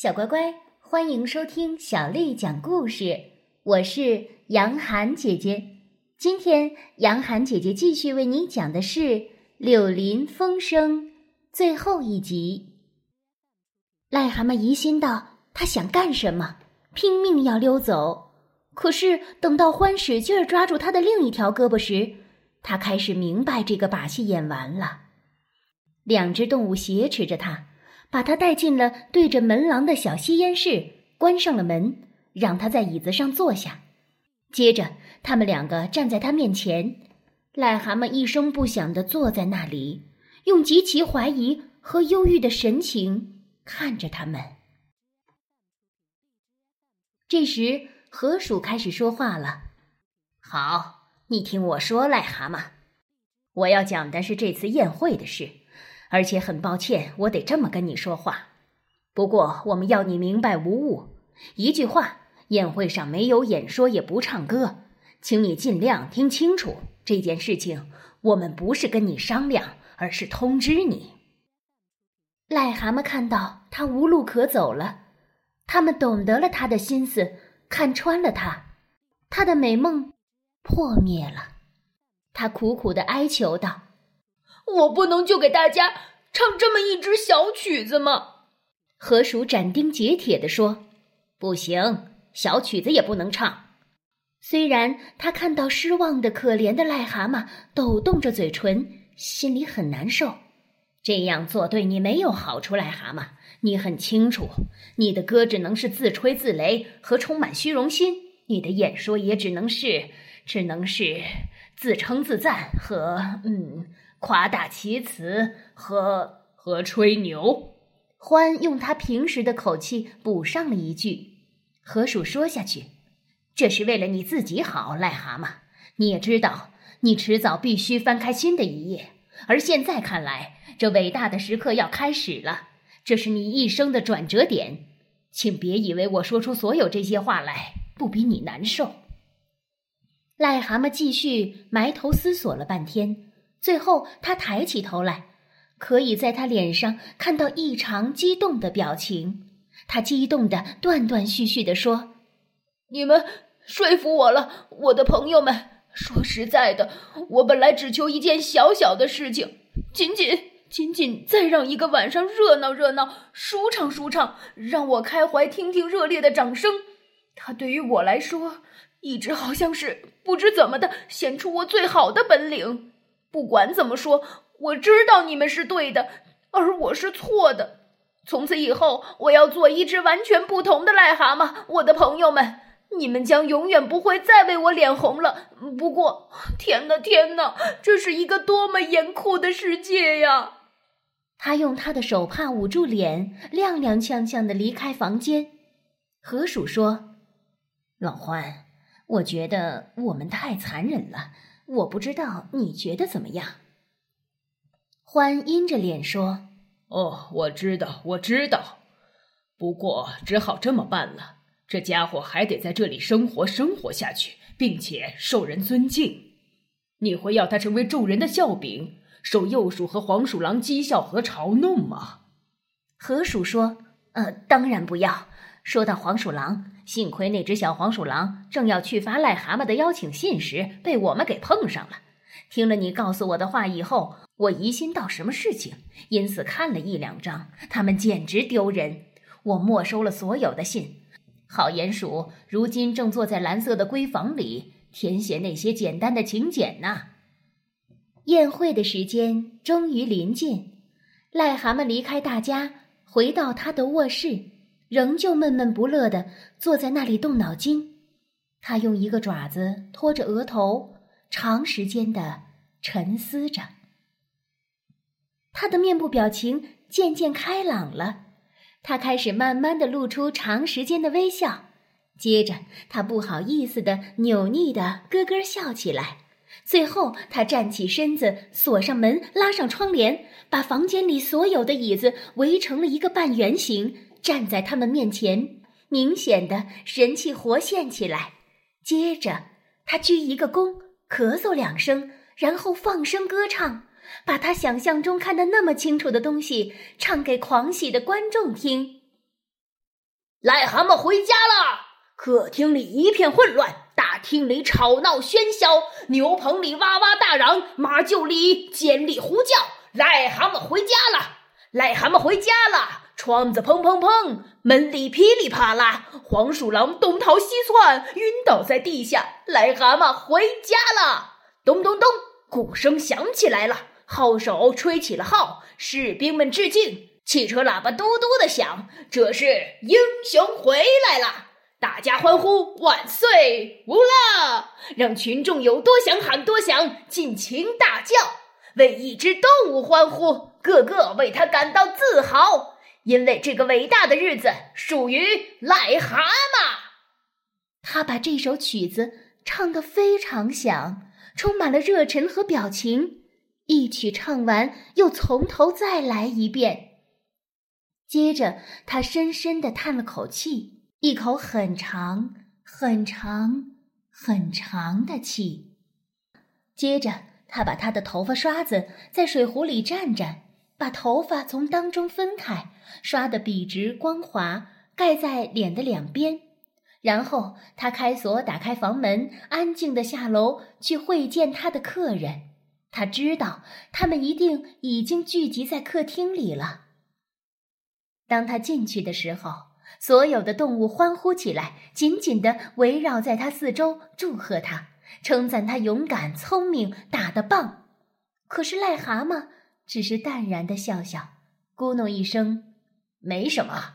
小乖乖，欢迎收听小丽讲故事。我是杨涵姐姐。今天，杨涵姐姐继续为你讲的是《柳林风声》最后一集。癞蛤蟆疑心道：“他想干什么？拼命要溜走。可是等到欢使劲儿抓住他的另一条胳膊时，他开始明白这个把戏演完了。两只动物挟持着他。”把他带进了对着门廊的小吸烟室，关上了门，让他在椅子上坐下。接着，他们两个站在他面前，癞蛤蟆一声不响地坐在那里，用极其怀疑和忧郁的神情看着他们。这时，河鼠开始说话了：“好，你听我说，癞蛤蟆，我要讲的是这次宴会的事。”而且很抱歉，我得这么跟你说话。不过我们要你明白无误，一句话，宴会上没有演说，也不唱歌，请你尽量听清楚这件事情。我们不是跟你商量，而是通知你。癞蛤蟆看到他无路可走了，他们懂得了他的心思，看穿了他，他的美梦破灭了。他苦苦的哀求道。我不能就给大家唱这么一支小曲子吗？河鼠斩钉截铁地说：“不行，小曲子也不能唱。”虽然他看到失望的可怜的癞蛤蟆抖动着嘴唇，心里很难受。这样做对你没有好处，癞蛤蟆，你很清楚。你的歌只能是自吹自擂和充满虚荣心，你的演说也只能是，只能是自称自赞和嗯。夸大其词和和吹牛，欢用他平时的口气补上了一句。河鼠说下去：“这是为了你自己好，癞蛤蟆。你也知道，你迟早必须翻开新的一页。而现在看来，这伟大的时刻要开始了，这是你一生的转折点。请别以为我说出所有这些话来不比你难受。”癞蛤蟆继续埋头思索了半天。最后，他抬起头来，可以在他脸上看到异常激动的表情。他激动的断断续续的说：“你们说服我了，我的朋友们。说实在的，我本来只求一件小小的事情，仅仅仅仅再让一个晚上热闹热闹、舒畅舒畅，让我开怀听听热烈的掌声。他对于我来说，一直好像是不知怎么的显出我最好的本领。”不管怎么说，我知道你们是对的，而我是错的。从此以后，我要做一只完全不同的癞蛤蟆。我的朋友们，你们将永远不会再为我脸红了。不过，天哪，天哪，这是一个多么严酷的世界呀！他用他的手帕捂住脸，踉踉跄跄的离开房间。河鼠说：“老欢，我觉得我们太残忍了。”我不知道你觉得怎么样？欢阴着脸说：“哦，我知道，我知道。不过只好这么办了。这家伙还得在这里生活，生活下去，并且受人尊敬。你会要他成为众人的笑柄，受幼鼠和黄鼠狼讥笑和嘲弄吗？”河鼠说：“呃，当然不要。说到黄鼠狼。”幸亏那只小黄鼠狼正要去发癞蛤蟆的邀请信时，被我们给碰上了。听了你告诉我的话以后，我疑心到什么事情，因此看了一两张，他们简直丢人。我没收了所有的信。好鼹鼠如今正坐在蓝色的闺房里，填写那些简单的请柬呢。宴会的时间终于临近，癞蛤蟆离开大家，回到他的卧室。仍旧闷闷不乐地坐在那里动脑筋，他用一个爪子托着额头，长时间地沉思着。他的面部表情渐渐开朗了，他开始慢慢地露出长时间的微笑，接着他不好意思地扭捏地咯咯笑起来，最后他站起身子，锁上门，拉上窗帘，把房间里所有的椅子围成了一个半圆形。站在他们面前，明显的神气活现起来。接着，他鞠一个躬，咳嗽两声，然后放声歌唱，把他想象中看得那么清楚的东西唱给狂喜的观众听。癞蛤蟆回家了。客厅里一片混乱，大厅里吵闹喧嚣，牛棚里哇哇大嚷，马厩里尖利呼叫。癞蛤蟆回家了，癞蛤蟆回家了。窗子砰砰砰，门里噼里啪啦，黄鼠狼东逃西窜，晕倒在地下。癞蛤蟆回家了，咚咚咚，鼓声响起来了，号手吹起了号，士兵们致敬，汽车喇叭嘟嘟的响，这是英雄回来了，大家欢呼万岁！无啦，让群众有多响喊多响，尽情大叫，为一只动物欢呼，个个为它感到自豪。因为这个伟大的日子属于癞蛤蟆，他把这首曲子唱得非常响，充满了热忱和表情。一曲唱完，又从头再来一遍。接着，他深深地叹了口气，一口很长、很长、很长的气。接着，他把他的头发刷子在水壶里蘸蘸。把头发从当中分开，刷得笔直光滑，盖在脸的两边。然后他开锁，打开房门，安静地下楼去会见他的客人。他知道他们一定已经聚集在客厅里了。当他进去的时候，所有的动物欢呼起来，紧紧地围绕在他四周，祝贺他，称赞他勇敢、聪明，打得棒。可是癞蛤蟆。只是淡然的笑笑，咕哝一声，没什么。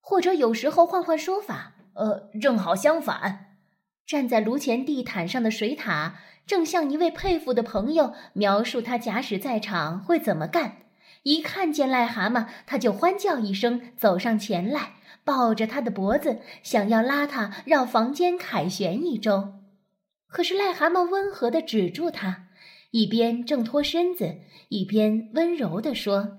或者有时候换换说法，呃，正好相反。站在炉前地毯上的水獭，正向一位佩服的朋友描述他假使在场会怎么干。一看见癞蛤蟆，他就欢叫一声，走上前来，抱着他的脖子，想要拉他绕房间凯旋一周。可是癞蛤蟆温和地止住他。一边挣脱身子，一边温柔地说：“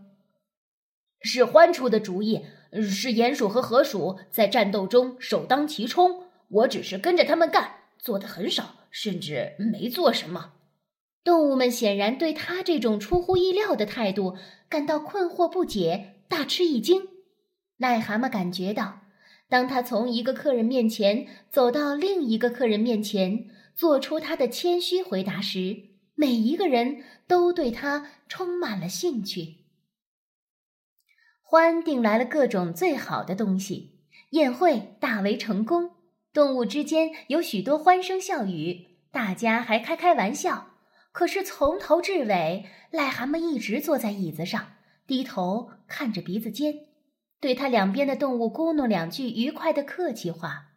是獾出的主意，是鼹鼠和河鼠在战斗中首当其冲。我只是跟着他们干，做的很少，甚至没做什么。”动物们显然对他这种出乎意料的态度感到困惑不解，大吃一惊。癞蛤蟆感觉到，当他从一个客人面前走到另一个客人面前，做出他的谦虚回答时，每一个人都对他充满了兴趣。欢订来了各种最好的东西，宴会大为成功。动物之间有许多欢声笑语，大家还开开玩笑。可是从头至尾，癞蛤蟆一直坐在椅子上，低头看着鼻子尖，对他两边的动物咕哝两句愉快的客气话。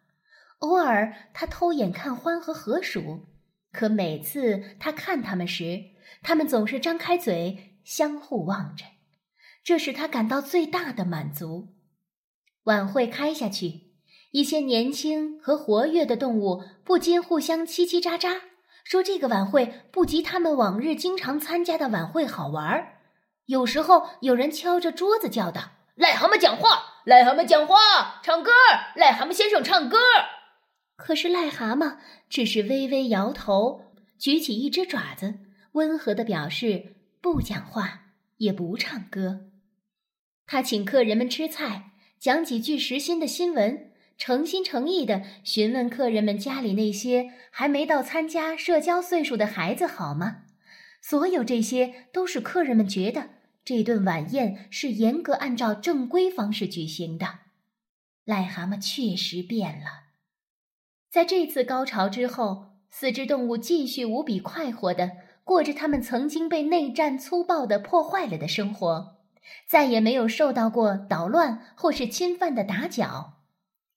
偶尔，他偷眼看獾和河鼠。可每次他看他们时，他们总是张开嘴，相互望着，这使他感到最大的满足。晚会开下去，一些年轻和活跃的动物不禁互相叽叽喳喳，说这个晚会不及他们往日经常参加的晚会好玩儿。有时候有人敲着桌子叫道：“癞蛤蟆讲话，癞蛤蟆讲话，唱歌，癞蛤蟆先生唱歌。”可是癞蛤蟆只是微微摇头，举起一只爪子，温和的表示不讲话，也不唱歌。他请客人们吃菜，讲几句时新的新闻，诚心诚意的询问客人们家里那些还没到参加社交岁数的孩子好吗？所有这些都是客人们觉得这顿晚宴是严格按照正规方式举行的。癞蛤蟆确实变了。在这次高潮之后，四只动物继续无比快活的过着他们曾经被内战粗暴的破坏了的生活，再也没有受到过捣乱或是侵犯的打搅。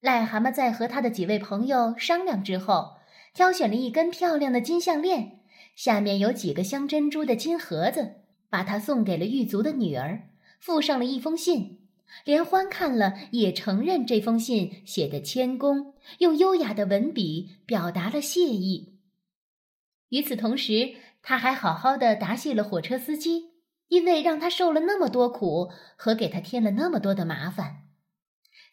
癞蛤蟆在和他的几位朋友商量之后，挑选了一根漂亮的金项链，下面有几个镶珍珠的金盒子，把它送给了狱卒的女儿，附上了一封信。连欢看了也承认这封信写的谦恭，用优雅的文笔表达了谢意。与此同时，他还好好的答谢了火车司机，因为让他受了那么多苦和给他添了那么多的麻烦。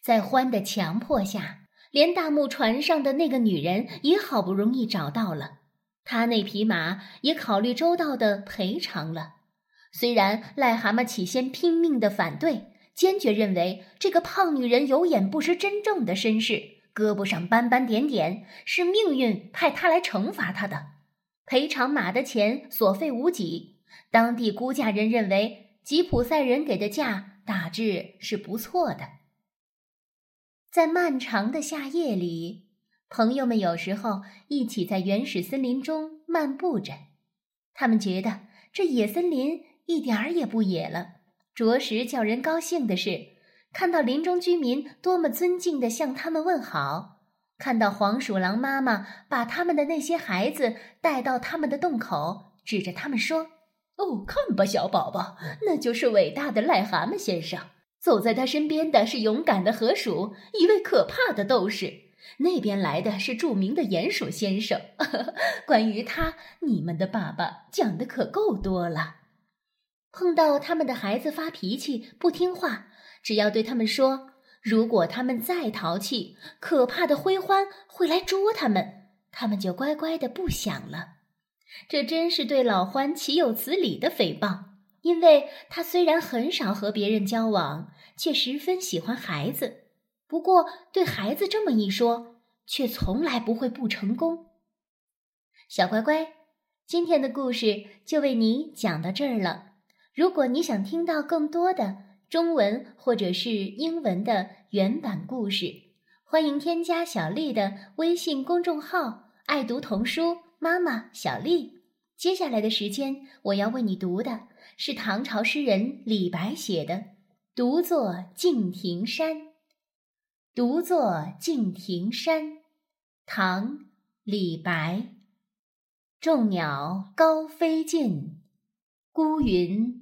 在欢的强迫下，连大木船上的那个女人也好不容易找到了，他那匹马也考虑周到的赔偿了。虽然癞蛤蟆起先拼命的反对。坚决认为这个胖女人有眼不识真正的身世，胳膊上斑斑点点，是命运派她来惩罚她的。赔偿马的钱所费无几，当地估价人认为吉普赛人给的价大致是不错的。在漫长的夏夜里，朋友们有时候一起在原始森林中漫步着。他们觉得这野森林一点儿也不野了。着实叫人高兴的是，看到林中居民多么尊敬地向他们问好，看到黄鼠狼妈妈把他们的那些孩子带到他们的洞口，指着他们说：“哦，看吧，小宝宝，那就是伟大的癞蛤蟆先生。”走在他身边的是勇敢的河鼠，一位可怕的斗士。那边来的是著名的鼹鼠先生。关于他，你们的爸爸讲的可够多了。碰到他们的孩子发脾气不听话，只要对他们说：“如果他们再淘气，可怕的灰獾会来捉他们。”他们就乖乖的不想了。这真是对老獾岂有此理的诽谤。因为他虽然很少和别人交往，却十分喜欢孩子。不过对孩子这么一说，却从来不会不成功。小乖乖，今天的故事就为你讲到这儿了。如果你想听到更多的中文或者是英文的原版故事，欢迎添加小丽的微信公众号“爱读童书妈妈小丽”。接下来的时间，我要为你读的是唐朝诗人李白写的《独坐敬亭山》。独坐敬亭山，唐·李白。众鸟高飞尽，孤云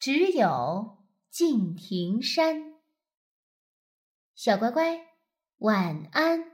只有敬亭山。小乖乖，晚安。